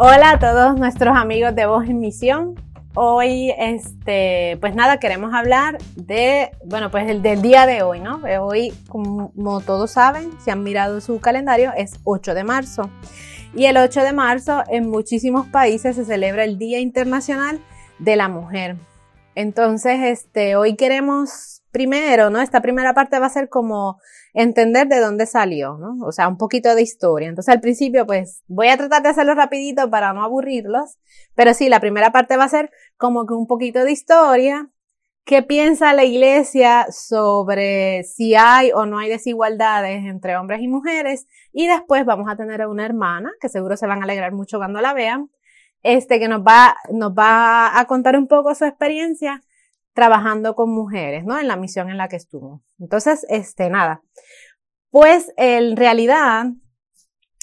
Hola a todos nuestros amigos de Voz en Misión. Hoy, este, pues nada, queremos hablar de, bueno, pues el del día de hoy, ¿no? Hoy, como todos saben, si han mirado su calendario, es 8 de marzo. Y el 8 de marzo en muchísimos países se celebra el Día Internacional de la Mujer. Entonces, este, hoy queremos primero, ¿no? Esta primera parte va a ser como entender de dónde salió, ¿no? O sea, un poquito de historia. Entonces, al principio, pues, voy a tratar de hacerlo rapidito para no aburrirlos, pero sí, la primera parte va a ser como que un poquito de historia. ¿Qué piensa la iglesia sobre si hay o no hay desigualdades entre hombres y mujeres? Y después vamos a tener a una hermana, que seguro se van a alegrar mucho cuando la vean, este, que nos va, nos va a contar un poco su experiencia trabajando con mujeres, ¿no? En la misión en la que estuvo. Entonces, este, nada. Pues en realidad,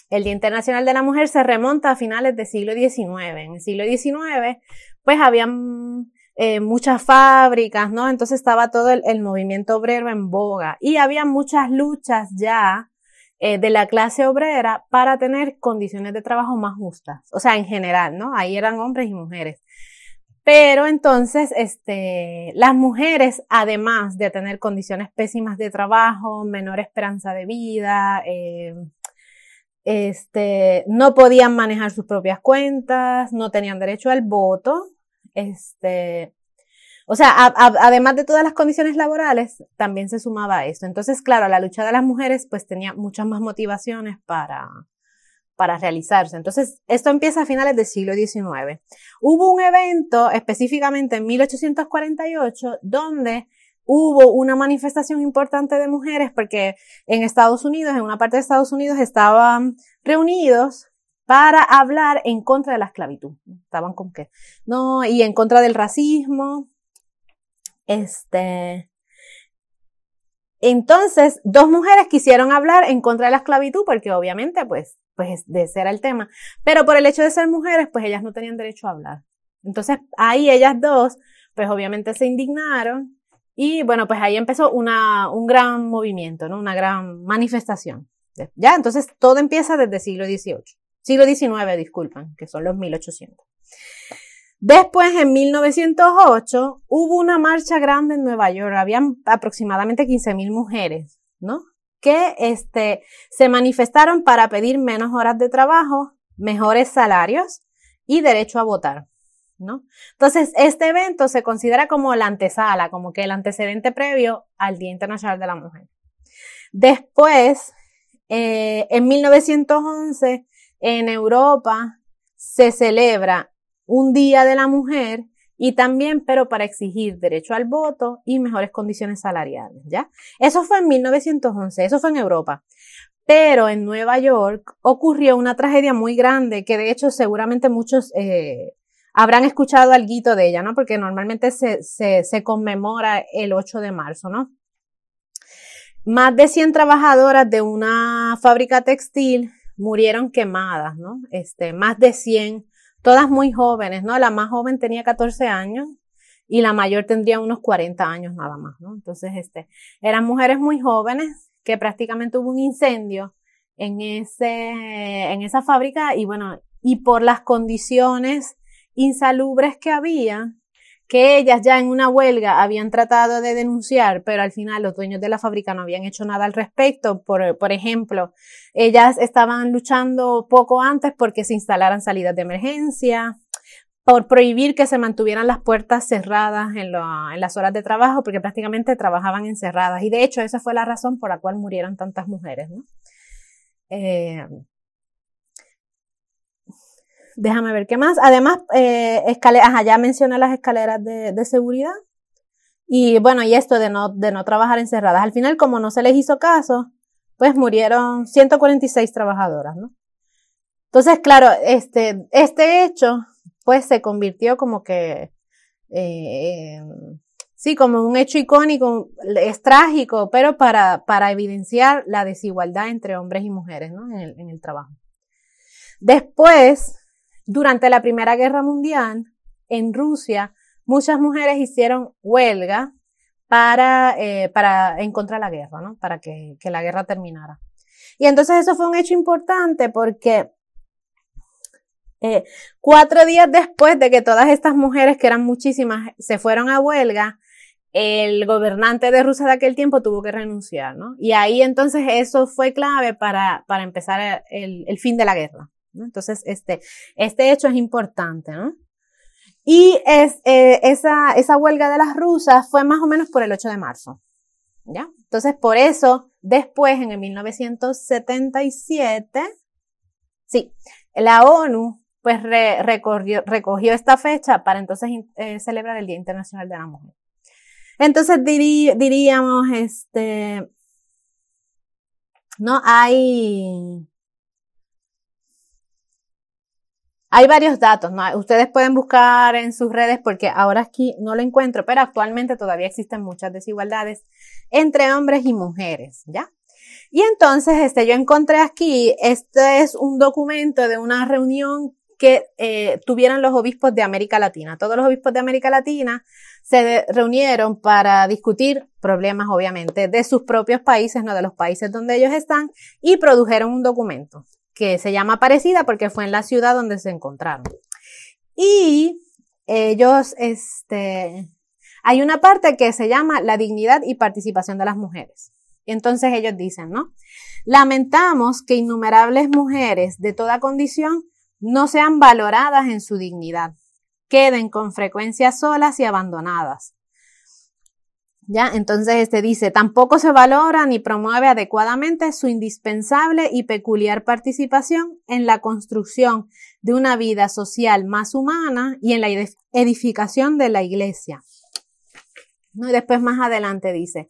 el Día Internacional de la Mujer se remonta a finales del siglo XIX. En el siglo XIX, pues habían eh, muchas fábricas, ¿no? Entonces estaba todo el, movimiento obrero en boga y había muchas luchas ya eh, de la clase obrera para tener condiciones de trabajo más justas. O sea, en general, ¿no? Ahí eran hombres y mujeres. Pero entonces, este, las mujeres, además de tener condiciones pésimas de trabajo, menor esperanza de vida, eh, este, no podían manejar sus propias cuentas, no tenían derecho al voto, este, o sea, además de todas las condiciones laborales, también se sumaba esto. Entonces, claro, la lucha de las mujeres pues tenía muchas más motivaciones para, para realizarse. Entonces, esto empieza a finales del siglo XIX. Hubo un evento específicamente en 1848 donde hubo una manifestación importante de mujeres porque en Estados Unidos, en una parte de Estados Unidos, estaban reunidos para hablar en contra de la esclavitud. Estaban con qué? No, y en contra del racismo. Este, entonces, dos mujeres quisieron hablar en contra de la esclavitud porque obviamente, pues, pues de ese era el tema. Pero por el hecho de ser mujeres, pues ellas no tenían derecho a hablar. Entonces ahí ellas dos, pues obviamente se indignaron y bueno, pues ahí empezó una, un gran movimiento, ¿no? Una gran manifestación. Ya, entonces todo empieza desde siglo XVIII. Siglo XIX, disculpen, que son los 1800. Después, en 1908, hubo una marcha grande en Nueva York. Habían aproximadamente 15.000 mujeres, ¿no? Que este, se manifestaron para pedir menos horas de trabajo, mejores salarios y derecho a votar. ¿no? Entonces, este evento se considera como la antesala, como que el antecedente previo al Día Internacional de la Mujer. Después, eh, en 1911, en Europa se celebra un Día de la Mujer y también, pero para exigir derecho al voto y mejores condiciones salariales, ¿ya? Eso fue en 1911, eso fue en Europa. Pero en Nueva York ocurrió una tragedia muy grande que de hecho seguramente muchos eh, habrán escuchado algo de ella, ¿no? Porque normalmente se, se, se conmemora el 8 de marzo, ¿no? Más de 100 trabajadoras de una fábrica textil murieron quemadas, ¿no? Este, más de 100 todas muy jóvenes, ¿no? La más joven tenía 14 años y la mayor tendría unos 40 años nada más, ¿no? Entonces, este, eran mujeres muy jóvenes que prácticamente hubo un incendio en ese, en esa fábrica y bueno, y por las condiciones insalubres que había, que ellas ya en una huelga habían tratado de denunciar, pero al final los dueños de la fábrica no habían hecho nada al respecto. Por, por ejemplo, ellas estaban luchando poco antes porque se instalaran salidas de emergencia, por prohibir que se mantuvieran las puertas cerradas en, en, las horas de trabajo, porque prácticamente trabajaban encerradas. Y de hecho, esa fue la razón por la cual murieron tantas mujeres. ¿no? Eh, Déjame ver qué más. Además, eh, escaleras, ya mencioné las escaleras de, seguridad. Y bueno, y esto de no, de no trabajar encerradas. Al final, como no se les hizo caso, pues murieron 146 trabajadoras, ¿no? Entonces, claro, este, este hecho, pues se convirtió como que, eh, sí, como un hecho icónico, es trágico, pero para, para evidenciar la desigualdad entre hombres y mujeres, ¿no? En el, en el trabajo. Después, durante la Primera Guerra Mundial, en Rusia, muchas mujeres hicieron huelga para, eh, para en contra la guerra, ¿no? Para que, que la guerra terminara. Y entonces eso fue un hecho importante porque Eh, cuatro días después de que todas estas mujeres, que eran muchísimas, se fueron a huelga, el gobernante de Rusia de aquel tiempo tuvo que renunciar, ¿no? Y ahí entonces eso fue clave para, para empezar el, el fin de la guerra. Entonces, este, este hecho es importante, ¿no? Y es, eh, esa, esa huelga de las rusas fue más o menos por el 8 de marzo. ¿Ya? Entonces, por eso, después, en el 1977, sí, la ONU pues recogió esta fecha para entonces eh, celebrar el Día Internacional de la Mujer. Entonces diríamos, este, no hay, hay varios datos, ¿no? Ustedes pueden buscar en sus redes porque ahora aquí no lo encuentro, pero actualmente todavía existen muchas desigualdades entre hombres y mujeres, ¿ya? Y entonces, este, yo encontré aquí, este es un documento de una reunión que eh, tuvieran los obispos de América Latina. Todos los obispos de América Latina se reunieron para discutir problemas, obviamente, de sus propios países, no de los países donde ellos están, y produjeron un documento que se llama Parecida porque fue en la ciudad donde se encontraron. Y ellos, este, hay una parte que se llama la dignidad y participación de las mujeres. Entonces ellos dicen, ¿no? Lamentamos que innumerables mujeres de toda condición no sean valoradas en su dignidad, queden con frecuencia solas y abandonadas. Ya, entonces este dice, tampoco se valora ni promueve adecuadamente su indispensable y peculiar participación en la construcción de una vida social más humana y en la edificación de la iglesia. Y después más adelante dice,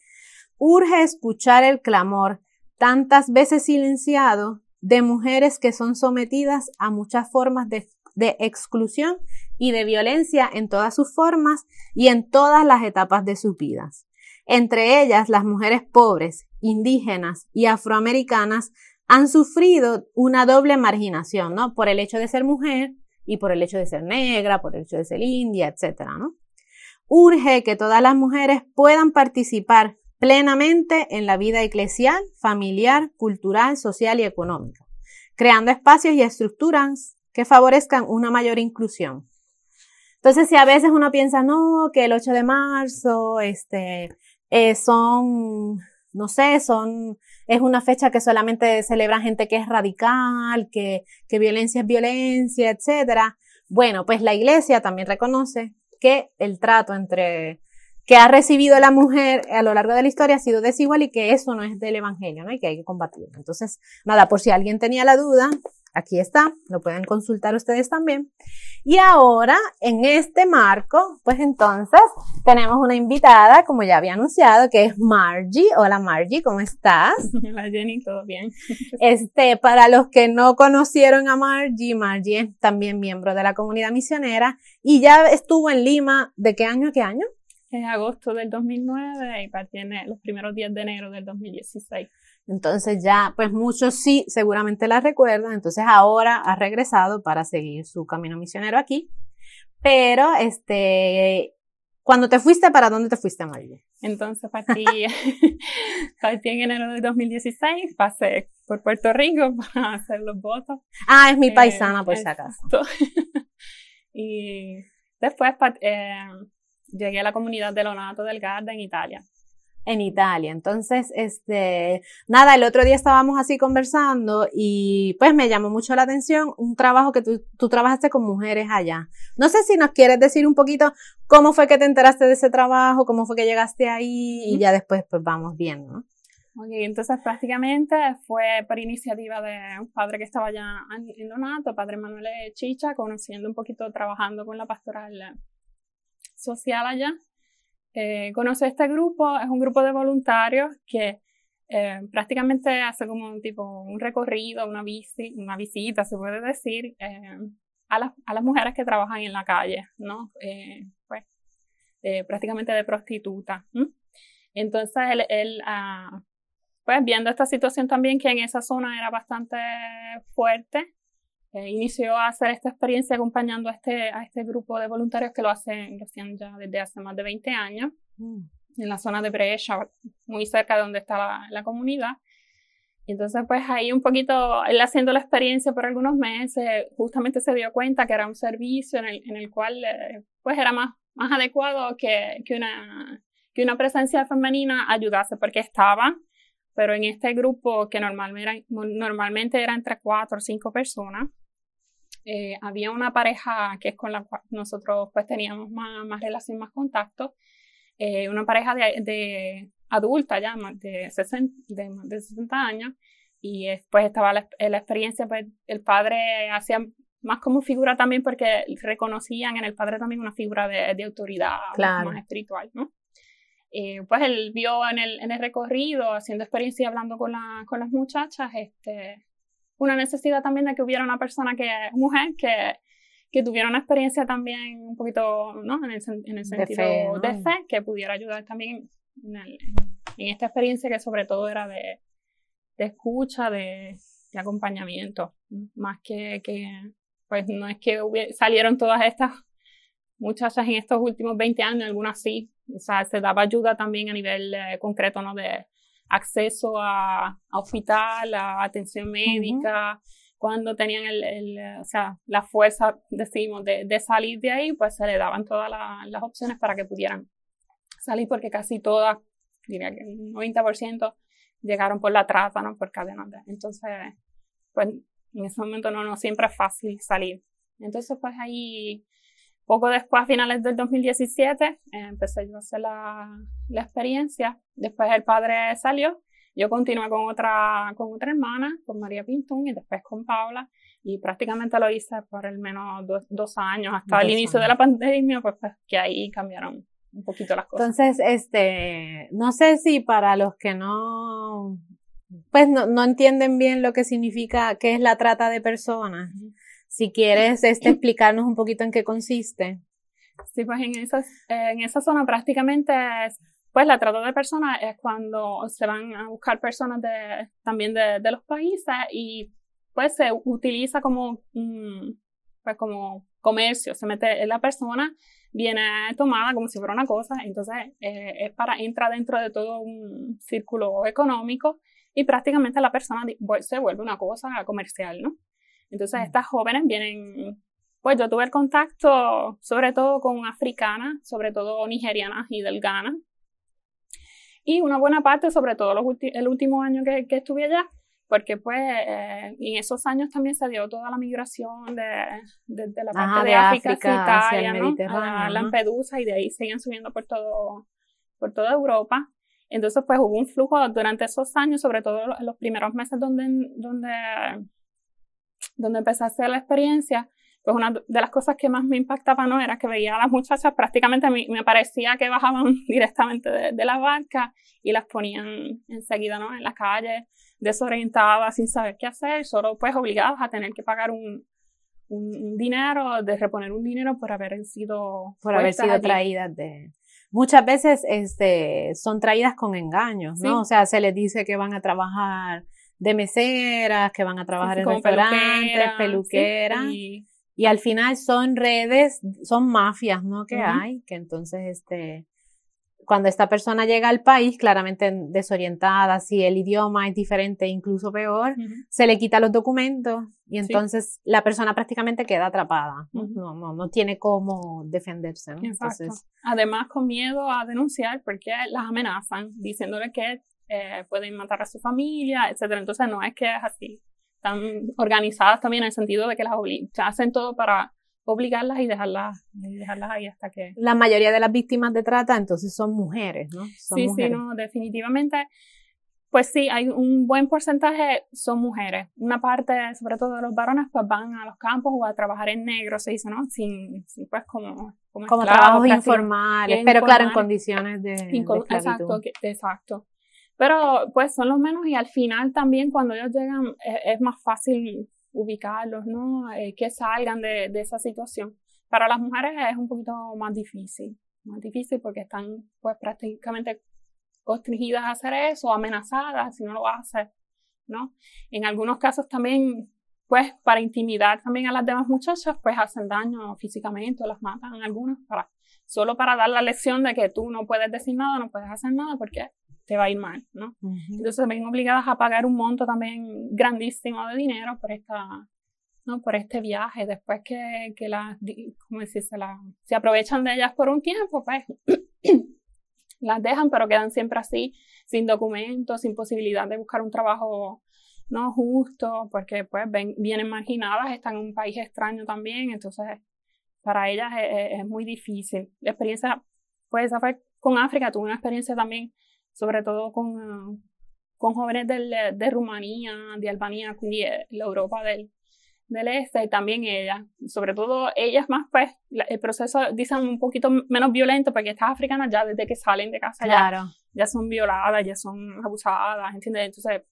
urge escuchar el clamor, tantas veces silenciado, de mujeres que son sometidas a muchas formas de, exclusión y de violencia en todas sus formas y en todas las etapas de sus vidas. Entre ellas, las mujeres pobres, indígenas y afroamericanas han sufrido una doble marginación, ¿no? Por el hecho de ser mujer y por el hecho de ser negra, por el hecho de ser india, etcétera, ¿no? Urge que todas las mujeres puedan participar plenamente en la vida eclesial, familiar, cultural, social y económica, creando espacios y estructuras que favorezcan una mayor inclusión. Entonces, si a veces uno piensa, no, que el 8 de marzo, este, eh, son, no sé, son, es una fecha que solamente celebra gente que es radical, que, que violencia es violencia, etcétera. Bueno, pues la iglesia también reconoce que el trato entre que ha recibido la mujer a lo largo de la historia ha sido desigual y que eso no es del evangelio, ¿no? Y que hay que combatirlo. Entonces, nada, por si alguien tenía la duda, aquí está, lo pueden consultar ustedes también. Y ahora, en este marco, pues entonces tenemos una invitada, como ya había anunciado, que es Margie. Hola Margie, ¿cómo estás? Hola Jenny, ¿todo bien? Este, para los que no conocieron a Margie, Margie es también miembro de la comunidad misionera y ya estuvo en Lima, ¿de qué año a qué año? En agosto del 2009 y partí en los primeros días de enero del 2016. Entonces ya, pues muchos sí seguramente la recuerdan, entonces ahora ha regresado para seguir su camino misionero aquí. Pero, este, cuando te fuiste, ¿para dónde te fuiste, María? Entonces partí, partí en enero del 2016, pasé por Puerto Rico para hacer los votos. Ah, es mi paisana, por si acaso. y después eh, llegué a la comunidad de Lonato del Garda en Italia. En Italia. Entonces, este, nada, el otro día estábamos así conversando y pues me llamó mucho la atención un trabajo que tú, tú trabajaste con mujeres allá. No sé si nos quieres decir un poquito cómo fue que te enteraste de ese trabajo, cómo fue que llegaste ahí y ya después pues vamos viendo, ¿no? Ok, entonces prácticamente fue por iniciativa de un padre que estaba allá en Lonato, padre Manuel Chicha, conociendo un poquito, trabajando con la pastoral social allá. Eh, conoce este grupo, es un grupo de voluntarios que eh, prácticamente hace como un tipo un recorrido, una, una visita, se puede decir, eh, a, las, a, las mujeres que trabajan en la calle, ¿no? Pues, prácticamente de prostituta. Entonces, él, él ah, pues viendo esta situación también que en esa zona era bastante fuerte, eh, inició a hacer esta experiencia acompañando a este, a este grupo de voluntarios que lo hacen, lo hacían ya desde hace más de 20 años, mm. en la zona de Brescia, muy cerca de donde estaba la, comunidad. Y entonces, pues ahí un poquito, él haciendo la experiencia por algunos meses, justamente se dio cuenta que era un servicio en el, en el cual, eh, pues era más, más adecuado que, que, una, que una presencia femenina ayudase, porque estaba, pero en este grupo que normalmente, normalmente era entre cuatro o cinco personas, eh, había una pareja que es con la cual nosotros pues teníamos más, más relación, más contacto, eh, una pareja de, de, adulta ya, de 60, de, de 60 años, y después estaba la, la, experiencia, pues el padre hacía más como figura también porque reconocían en el padre también una figura de, de autoridad más espiritual, ¿no? Eh, pues él vio en el, en el recorrido, haciendo experiencia y hablando con, la, con las muchachas, este, una necesidad también de que hubiera una persona que mujer que, que tuviera una experiencia también un poquito, ¿no? En el, en el sentido de fe, que pudiera ayudar también en, en, esta experiencia que sobre todo era de, de escucha, de, de, acompañamiento, más que, que, pues no es que salieron todas estas muchachas en estos últimos 20 años, algunas sí, o sea, se daba ayuda también a nivel eh, concreto, ¿no? De, acceso a, a hospital, a atención médica. Cuando tenían el, el, o sea, la fuerza, decimos, de, de, salir de ahí, pues se le daban todas la, las opciones para que pudieran salir, porque casi todas, diría que el 90% llegaron por la trata, ¿no? Por cadenas. Entonces, pues en ese momento no, no siempre es fácil salir. Entonces, pues ahí poco después, a finales del 2017, eh, empecé yo a hacer la, la, experiencia. Después el padre salió. Yo continué con otra, con otra hermana, con María Pintón, y después con Paula. Y prácticamente lo hice por el menos dos, años, hasta el inicio de la pandemia, pues, pues, que ahí cambiaron un poquito las cosas. Entonces, este, no sé si para los que no, pues no, no entienden bien lo que significa, qué es la trata de personas. Si quieres este, explicarnos un poquito en qué consiste. Sí, pues en, esas, en esa zona prácticamente es, pues la trata de personas es cuando se van a buscar personas de, también de, de los países y pues se utiliza como, pues como comercio, se mete la persona, viene tomada como si fuera una cosa, entonces eh, es para, entra dentro de todo un círculo económico y prácticamente la persona se vuelve una cosa comercial, ¿no? Entonces estas jóvenes vienen, pues yo tuve el contacto sobre todo con africanas, sobre todo nigerianas y del Ghana. Y una buena parte, sobre todo los el último año que, que, estuve allá, porque pues eh, en esos años también se dio toda la migración de, de, la parte de, África, Italia, ¿no? a Lampedusa y de ahí seguían subiendo por, todo, por toda Europa. Entonces pues hubo un flujo durante esos años, sobre todo en los primeros meses donde, donde donde empecé a hacer la experiencia, pues una de las cosas que más me impactaba no era que veía a las muchachas prácticamente me, me parecía que bajaban directamente de, la barca y las ponían enseguida ¿no? en la calle desorientadas sin saber qué hacer solo pues obligadas a tener que pagar un, un, dinero de reponer un dinero por haber sido por haber sido traídas de muchas veces este son traídas con engaños no o sea se les dice que van a trabajar de meseras que van a trabajar en restaurantes, peluqueras. y... al final son redes, son mafias, ¿no? Que hay, que entonces, este, cuando esta persona llega al país, claramente desorientada, si el idioma es diferente, incluso peor, se le quita los documentos y entonces la persona prácticamente queda atrapada. no, no, no, tiene cómo defenderse. ¿no? Entonces, Además, con miedo a denunciar porque las amenazan, diciéndole que eh, pueden matar a su familia, etcétera. Entonces no es que es así. Están organizadas también en el sentido de que las hacen todo para obligarlas y dejarlas, y dejarlas ahí hasta que... La mayoría de las víctimas de trata entonces son mujeres, ¿no? sí, sí, no, definitivamente. Pues sí, hay un buen porcentaje son mujeres. Una parte, sobre todo de los varones, pues van a los campos o a trabajar en negro, se dice, ¿no? Sin, pues como... Como, como trabajos informales, pero claro, en condiciones de, de Exacto, exacto. Pero pues son los menos y al final también cuando ellos llegan es, más fácil ubicarlos, ¿no? Eh, que salgan de, de, esa situación. Para las mujeres es un poquito más difícil, más difícil porque están pues prácticamente constringidas a hacer eso, amenazadas si no lo hacen, ¿no? En algunos casos también, pues para intimidar también a las demás muchachas, pues hacen daño físicamente o las matan algunas para, solo para dar la lección de que tú no puedes decir nada, no puedes hacer nada porque te va a ir mal, ¿no? Entonces se ven obligadas a pagar un monto también grandísimo de dinero por esta, ¿no? Por este viaje. Después que, que las, ¿cómo decirse? La, se aprovechan de ellas por un tiempo, pues las dejan, pero quedan siempre así, sin documentos, sin posibilidad de buscar un trabajo no justo, porque pues ven, vienen marginadas, están en un país extraño también, entonces para ellas es, es muy difícil. La experiencia, pues esa fue con África, tuve una experiencia también sobre todo con, con jóvenes del, de Rumanía, de Albania, de la Europa del, del este, y también ellas, sobre todo ellas más, pues el proceso, dicen, un poquito menos violento, porque estas africanas ya desde que salen de casa ya, ya son violadas, ya son abusadas, ¿entiendes? Entonces,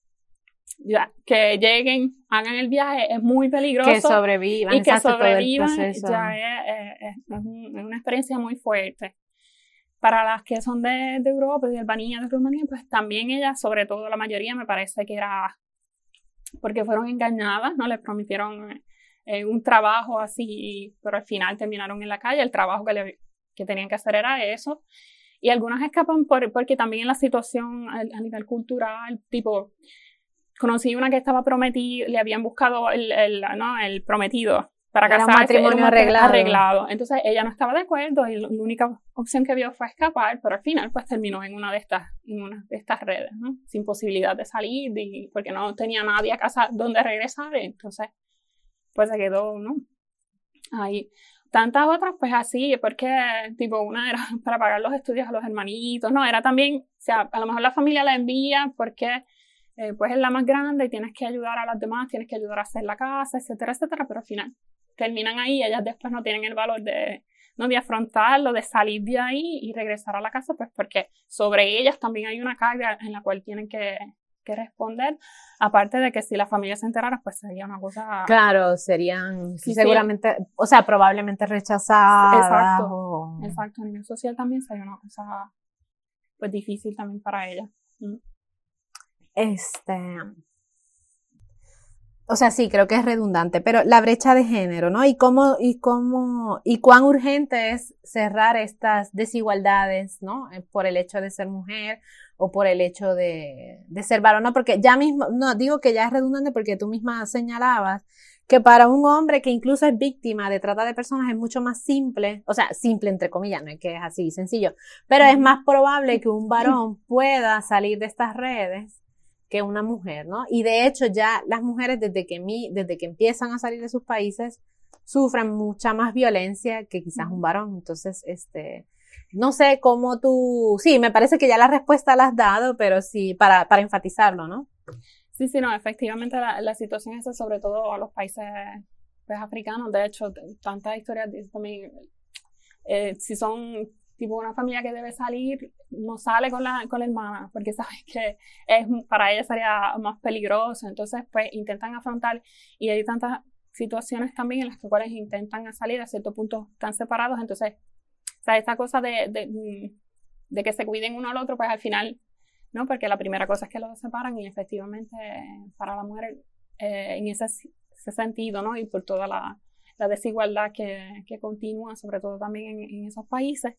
ya, que lleguen, hagan el viaje, es muy peligroso. Que sobrevivan. Y que sobrevivan, ya es, es, una experiencia muy fuerte para las que son de, Europa, de Albania, de Rumanía, pues también ellas, sobre todo la mayoría, me parece que era porque fueron engañadas, ¿no? Les prometieron eh, un trabajo así, pero al final terminaron en la calle. El trabajo que, tenían que hacer era eso. Y algunas escapan por, porque también la situación a, nivel cultural, tipo, conocí una que estaba prometida, le habían buscado el prometido para casarse. un matrimonio arreglado. arreglado. Entonces ella no estaba de acuerdo y la única opción que vio fue escapar, pero al final pues terminó en una de estas, en una de estas redes, ¿no? Sin posibilidad de salir y porque no tenía nadie a casa donde regresar, entonces pues se quedó, ¿no? Ahí. Tantas otras pues así, porque tipo una era para pagar los estudios a los hermanitos, no, era también, o sea, a lo mejor la familia la envía porque eh, pues es la más grande y tienes que ayudar a las demás, tienes que ayudar a hacer la casa, etcétera, etcétera, pero al final terminan ahí, ellas después no tienen el valor de, ¿no? de afrontarlo, de salir de ahí y regresar a la casa, pues porque sobre ellas también hay una carga en la cual tienen que, que responder, aparte de que si la familia se enterara, pues sería una cosa... Claro, serían seguramente, o sea, probablemente rechazadas. Exacto, exacto, a nivel social también sería una cosa pues difícil también para ellas. Mm. Este, o sea, sí, creo que es redundante, pero la brecha de género, ¿no? Y cómo, y cómo, y cuán urgente es cerrar estas desigualdades, ¿no? Eh, por el hecho de ser mujer o por el hecho de, de ser varón, ¿no? Porque ya mismo, no, digo que ya es redundante porque tú misma señalabas que para un hombre que incluso es víctima de trata de personas es mucho más simple, o sea, simple entre comillas, no es que es así sencillo, pero es más probable que un varón pueda salir de estas redes que una mujer, ¿no? Y de hecho ya las mujeres desde que, mi, desde que empiezan a salir de sus países sufren mucha más violencia que quizás un varón. Entonces, este, no sé cómo tú, sí, me parece que ya la respuesta la has dado, pero sí, para, para enfatizarlo, ¿no? Sí, sí, no, efectivamente la, la situación es sobre todo a los países pues, africanos. De hecho, tantas historias también, eh, si son tipo una familia que debe salir, no sale con la, con la hermana, porque sabes que es, para ella sería más peligroso. Entonces, pues intentan afrontar y hay tantas situaciones también en las cuales intentan salir a cierto punto tan separados. Entonces, o esta cosa de, de, que se cuiden uno al otro, pues al final, ¿no? Porque la primera cosa es que los separan y efectivamente para la mujer eh, en ese, sentido, ¿no? Y por toda la, desigualdad que, que, continúa, sobre todo también en esos países,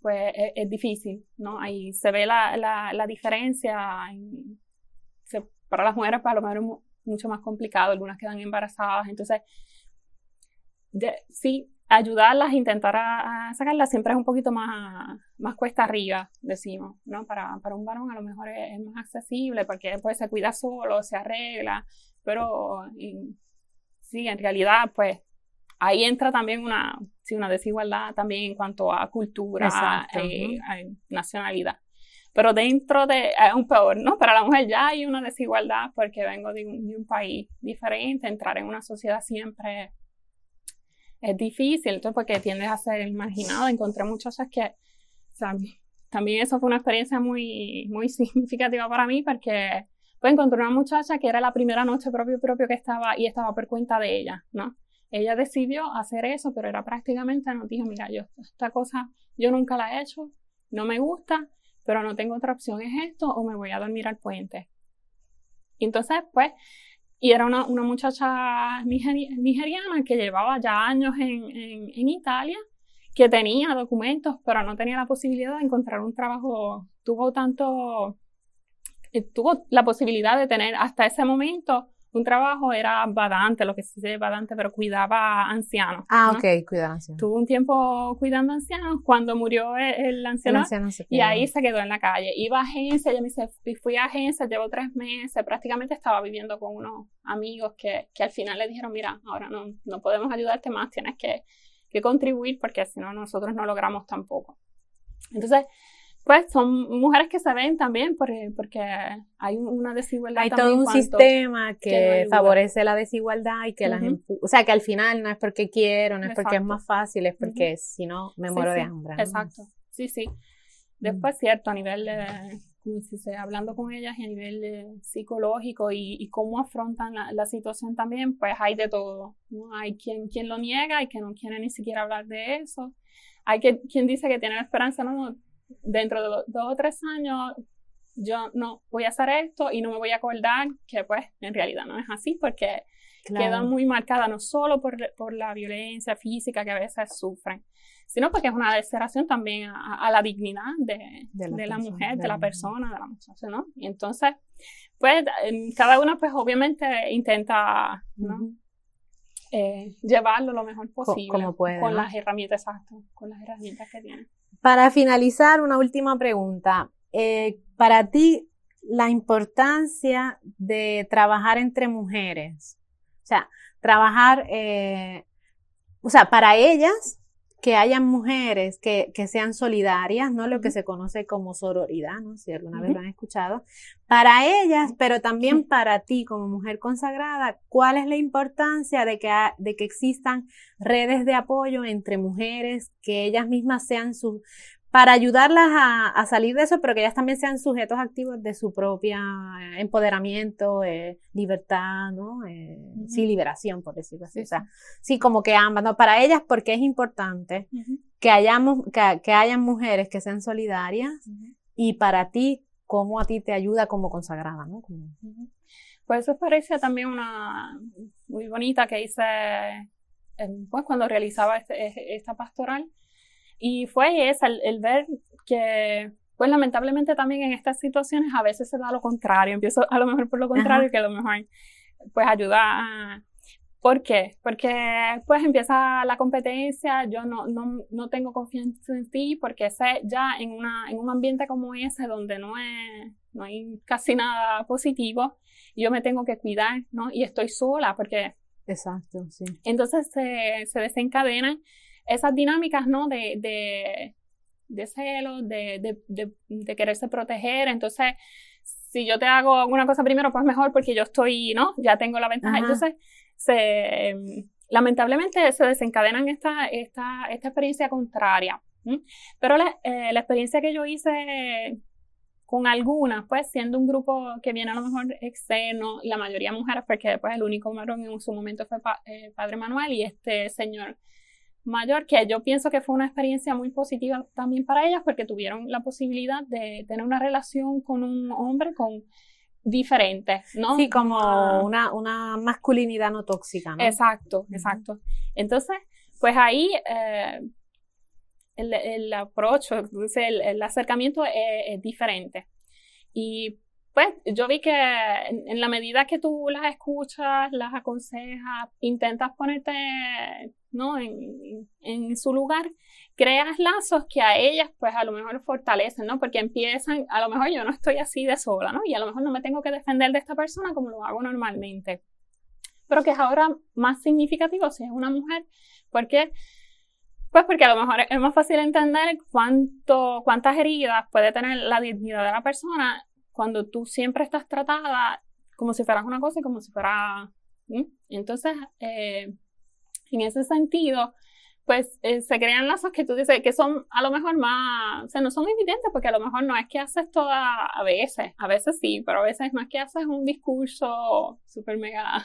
pues es, difícil, ¿no? Ahí se ve la, la, diferencia. En, para las mujeres, para pues, lo mejor es mucho más complicado, algunas quedan embarazadas, entonces, sí, ayudarlas, intentar a, sacarlas siempre es un poquito más, más cuesta arriba, decimos, ¿no? Para, para un varón a lo mejor es, más accesible porque después se cuida solo, se arregla, pero sí, en realidad, pues ahí entra también una, sí, una desigualdad también en cuanto a cultura, eh, nacionalidad. Pero dentro de, es un peor, ¿no? Para la mujer ya hay una desigualdad porque vengo de un, de un país diferente, entrar en una sociedad siempre es difícil, entonces porque tiendes a ser marginado. Encontré muchachas que, o sea, también eso fue una experiencia muy, muy significativa para mí porque pues encontré una muchacha que era la primera noche propio propio que estaba y estaba por cuenta de ella, ¿no? Ella decidió hacer eso, pero era prácticamente, nos dijo, mira, yo esta cosa, yo nunca la he hecho, no me gusta, pero no tengo otra opción, es esto, o me voy a dormir al puente. Y entonces, pues, y era una, una muchacha nigeriana que llevaba ya años en, en, en, Italia, que tenía documentos, pero no tenía la posibilidad de encontrar un trabajo. Tuvo tanto, eh, tuvo la posibilidad de tener hasta ese momento un trabajo, era badante, lo que se dice badante, pero cuidaba ancianos. Ah, ok, cuidaba ancianos. Tuvo un tiempo cuidando ancianos cuando murió el, anciano, y ahí se quedó en la calle. Iba a agencia, ella me dice, fui a agencia, llevo tres meses, prácticamente estaba viviendo con unos amigos que, que al final le dijeron, mira, ahora no, no podemos ayudarte más, tienes que, que contribuir porque si no nosotros no logramos tampoco. Entonces, pues son mujeres que se ven también porque, porque hay una desigualdad. Hay todo un sistema que, favorece la desigualdad y que las O sea, que al final no es porque quiero, no es porque es más fácil, es porque si no me muero de hambre. Exacto, sí, sí. Después, cierto, a nivel de, si hablando con ellas y a nivel psicológico y, cómo afrontan la, situación también, pues hay de todo. ¿no? Hay quien, quien lo niega y que no quiere ni siquiera hablar de eso. Hay que, quien dice que tiene la esperanza, no, dentro de dos o tres años yo no voy a hacer esto y no me voy a acordar que pues en realidad no es así porque queda muy marcada no solo por, por, la violencia física que a veces sufren, sino porque es una deseración también a, la dignidad de, de, la, mujer, de, la persona, de la muchacha, ¿no? Y entonces, pues cada una pues obviamente intenta, ¿no? Eh, llevarlo lo mejor posible como con las herramientas exactas, con las herramientas que tiene. Para finalizar, una última pregunta. Eh, para ti, la importancia de trabajar entre mujeres, o sea, trabajar, eh, o sea, para ellas, que hayan mujeres que, que, sean solidarias, ¿no? Lo que se conoce como sororidad, ¿no? Si alguna vez lo han escuchado. Para ellas, pero también para ti como mujer consagrada, ¿cuál es la importancia de que, de que existan redes de apoyo entre mujeres, que ellas mismas sean sus, para ayudarlas a, salir de eso, pero que ellas también sean sujetos activos de su propia eh, empoderamiento, eh, libertad, ¿no? Eh, Sí, liberación, por decirlo así. o sea, sí, como que ambas, ¿no? Para ellas, porque es importante que, hayamos, que, hayan mujeres que sean solidarias y para ti, cómo a ti te ayuda como consagrada, ¿no? Pues eso parece también una muy bonita que hice pues cuando realizaba este, esta pastoral y fue esa, el, ver que, pues lamentablemente también en estas situaciones a veces se da lo contrario, empiezo a lo mejor por lo contrario, que a lo mejor pues ayuda a... ¿Por qué? Porque pues empieza la competencia, yo no, no, no tengo confianza en ti porque sé ya en, una, en un ambiente como ese donde no, es, no hay casi nada positivo, yo me tengo que cuidar, ¿no? Y estoy sola porque... Exacto, sí. Entonces se, se desencadenan esas dinámicas, ¿no? De, de, de celos, de, de, de, quererse proteger. Entonces, si yo te hago alguna cosa primero, pues mejor porque yo estoy, ¿no? Ya tengo la ventaja. Entonces, se, lamentablemente se desencadenan esta, esta, esta experiencia contraria. Pero la, eh, la experiencia que yo hice con algunas, pues siendo un grupo que viene a lo mejor externo, la mayoría mujeres, porque después el único varón en su momento fue eh, Padre Manuel y este señor mayor, que yo pienso que fue una experiencia muy positiva también para ellas porque tuvieron la posibilidad de tener una relación con un hombre con diferente, ¿no? Sí, como ah. una, una masculinidad no tóxica, ¿no? Exacto, exacto. Entonces, pues ahí eh, el, el approach, el, acercamiento es, diferente. Y pues yo vi que en, la medida que tú las escuchas, las aconsejas, intentas ponerte ¿no? En, en, su lugar, creas lazos que a ellas pues a lo mejor fortalecen, ¿no? Porque empiezan, a lo mejor yo no estoy así de sola, ¿no? Y a lo mejor no me tengo que defender de esta persona como lo hago normalmente. Pero que es ahora más significativo si es una mujer, porque pues porque a lo mejor es más fácil entender cuánto, cuántas heridas puede tener la dignidad de la persona cuando tú siempre estás tratada como si fueras una cosa y como si fuera... Entonces, eh, en ese sentido, pues eh, se crean lazos que tú dices que son a lo mejor más, o sea, no son evidentes porque a lo mejor no es que haces toda, a veces, a veces sí, pero a veces no es que haces un discurso súper mega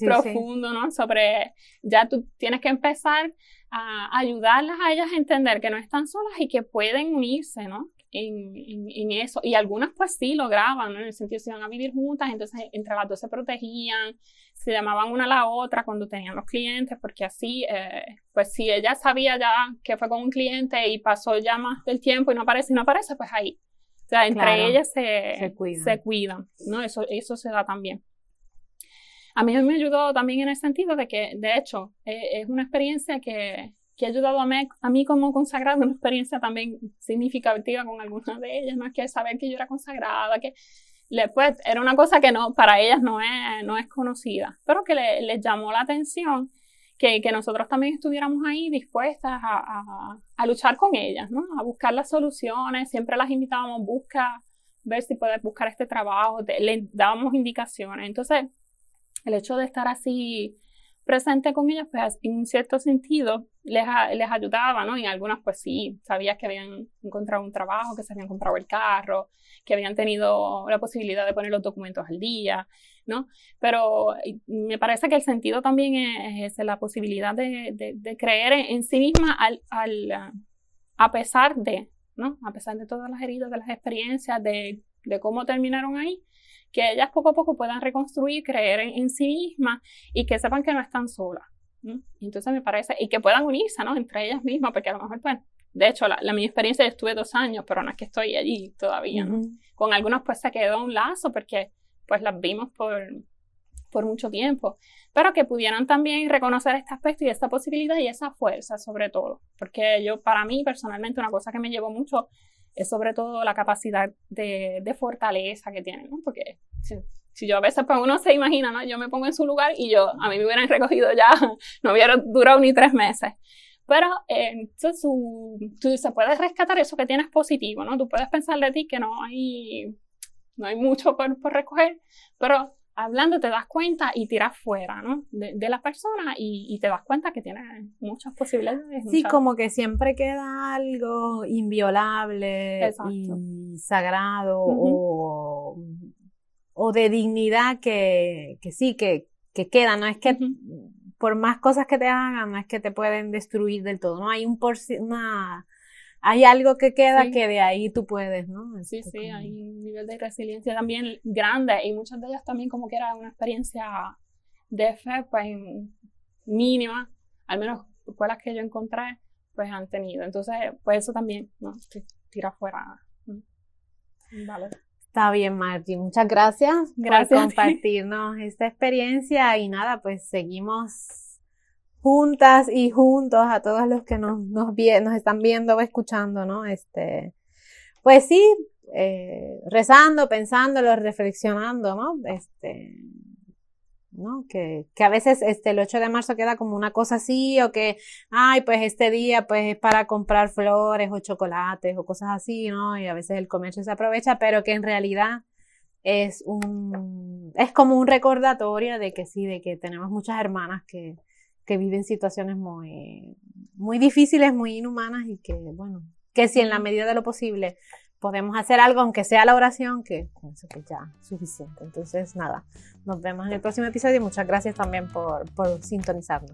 profundo, ¿no? Sobre, ya tú tienes que empezar a ayudarlas a ellas a entender que no están solas y que pueden unirse, ¿no? en, en, eso. Y algunas pues sí lograban, ¿no? En el sentido se iban a vivir juntas, entonces entre las dos se protegían, se llamaban una a la otra cuando tenían los clientes, porque así, eh, pues si ella sabía ya que fue con un cliente y pasó ya más del tiempo y no aparece y no aparece, pues ahí O sea, entre ellas se, se, cuidan. ¿no? Eso, eso se da también. A mí me ayudó también en el sentido de que, de hecho, eh, es una experiencia que, que ha ayudado a mí, a mí como consagrada, una experiencia también significativa con algunas de ellas, ¿no? Es que saber que yo era consagrada, que pues, era una cosa que no, para ellas no es, no es conocida, pero que les le llamó la atención que, que, nosotros también estuviéramos ahí dispuestas a, a, a, luchar con ellas, ¿no? A buscar las soluciones, siempre las invitábamos, busca, ver si puedes buscar este trabajo, le dábamos indicaciones. Entonces, el hecho de estar así presente con ellas, pues en cierto sentido les, les ayudaba, ¿no? Y algunas pues sí, sabías que habían encontrado un trabajo, que se habían comprado el carro, que habían tenido la posibilidad de poner los documentos al día, ¿no? Pero me parece que el sentido también es, la posibilidad de, creer en, sí misma al, al, a pesar de, ¿no? A pesar de todas las heridas, de las experiencias, de, cómo terminaron ahí, que ellas poco a poco puedan reconstruir, creer en, sí mismas y que sepan que no están solas. Entonces me parece, y que puedan unirse, ¿no? Entre ellas mismas, porque a lo mejor, pues, de hecho, la, mi experiencia, yo estuve dos años, pero no es que estoy allí todavía, ¿no? Con algunas, pues, se quedó un lazo, porque, pues, las vimos por, por mucho tiempo, pero que pudieran también reconocer este aspecto y esta posibilidad y esa fuerza, sobre todo, porque yo, para mí, personalmente, una cosa que me llevó mucho es sobre todo la capacidad de, de fortaleza que tienen, ¿no? Porque si, si, yo a veces, pues uno se imagina, ¿no? Yo me pongo en su lugar y yo, a mí me hubieran recogido ya, no hubiera durado ni tres meses. Pero eh, su, tú, se puede rescatar eso que tienes positivo, ¿no? Tú puedes pensar de ti que no hay, no hay mucho por, por recoger, pero hablando te das cuenta y tiras fuera, ¿no? De, de la persona y, te das cuenta que tiene muchas posibilidades. Sí, como que siempre queda algo inviolable y sagrado o, o, de dignidad que, que sí, que, que, queda, no es que por más cosas que te hagan, no es que te pueden destruir del todo, no hay un por una hay algo que queda que de ahí tú puedes, ¿no? Sí, este, sí, hay un nivel de resiliencia también grande y muchas de ellas también como que era una experiencia de fe, pues mínima, al menos fue las que yo encontré, pues han tenido. Entonces, pues eso también, ¿no? Tira fuera. Vale. Está bien, Martín. Muchas gracias, gracias por compartirnos esta experiencia y nada, pues seguimos juntas y juntos a todos los que nos, nos, nos están viendo o escuchando, ¿no? Este, pues sí, eh, rezando, pensándolo, reflexionando, ¿no? Este, ¿no? Que, que a veces este, el 8 de marzo queda como una cosa así, o que, ay, pues este día pues es para comprar flores o chocolates o cosas así, ¿no? Y a veces el comercio se aprovecha, pero que en realidad es un, es como un recordatorio de que sí, de que tenemos muchas hermanas que, que viven situaciones muy, muy difíciles, muy inhumanas y que, bueno, que si en la medida de lo posible podemos hacer algo, aunque sea la oración, que eso que ya es suficiente. Entonces, nada, nos vemos en el próximo episodio y muchas gracias también por, por sintonizarnos.